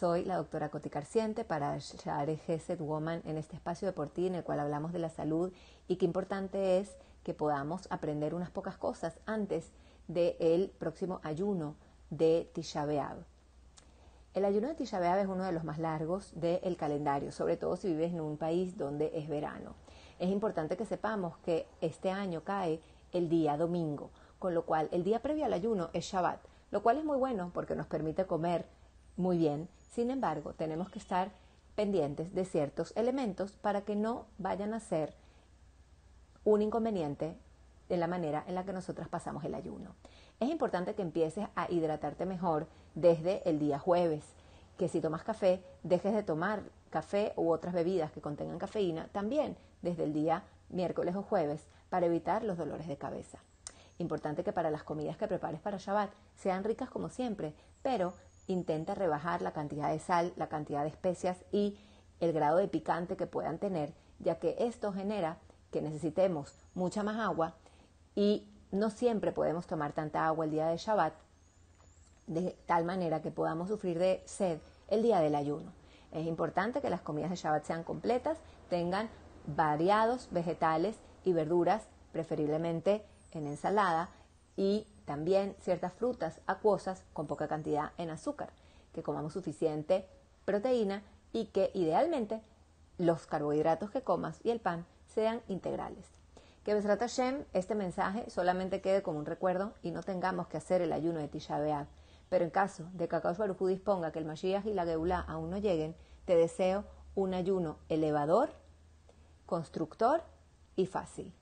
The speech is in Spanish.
doctora Coti Carciente para Share Gesed Woman en este espacio de por ti en el cual hablamos de la salud y qué importante es que podamos aprender unas pocas cosas antes del próximo ayuno de Tisha. El ayuno de Tisha es uno de los más largos del calendario, sobre todo si vives en un país donde es verano. Es importante que sepamos que este año cae el día domingo, con lo cual el día previo al ayuno es Shabbat, lo cual es muy bueno porque nos permite comer muy bien. Sin embargo, tenemos que estar pendientes de ciertos elementos para que no vayan a ser un inconveniente de la manera en la que nosotras pasamos el ayuno. Es importante que empieces a hidratarte mejor desde el día jueves, que si tomas café, dejes de tomar café u otras bebidas que contengan cafeína también desde el día miércoles o jueves para evitar los dolores de cabeza. Importante que para las comidas que prepares para Shabbat sean ricas como siempre, pero intenta rebajar la cantidad de sal, la cantidad de especias y el grado de picante que puedan tener, ya que esto genera que necesitemos mucha más agua y no siempre podemos tomar tanta agua el día de Shabbat, de tal manera que podamos sufrir de sed el día del ayuno. Es importante que las comidas de Shabbat sean completas, tengan variados vegetales y verduras, preferiblemente en ensalada, y también ciertas frutas acuosas con poca cantidad en azúcar, que comamos suficiente proteína y que idealmente los carbohidratos que comas y el pan sean integrales. Que Besrat Hashem, este mensaje solamente quede como un recuerdo y no tengamos que hacer el ayuno de Tisha B'Av. Pero en caso de que Akash Baruj disponga que el Mashiach y la Geulah aún no lleguen, te deseo un ayuno elevador, constructor y fácil.